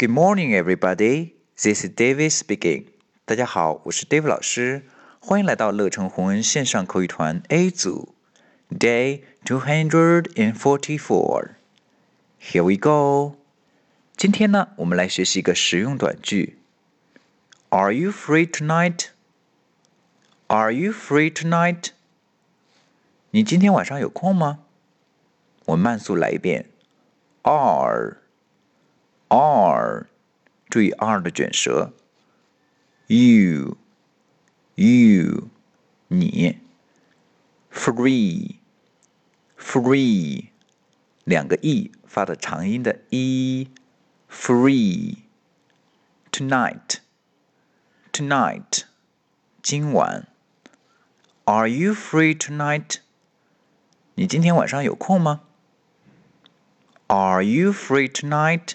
Good morning, everybody. This is David speaking. 大家好，我是 David 老师，欢迎来到乐成宏恩线上口语团 A 组，Day two hundred and forty-four. Here we go. 今天呢，我们来学习一个实用短句。Are you free tonight? Are you free tonight? 你今天晚上有空吗？我慢速来一遍。Are are， 注意 are 的卷舌。You you 你。Free free 两个 e 发的长音的 e。Free tonight tonight 今晚。Are you free tonight？你今天晚上有空吗？Are you free tonight?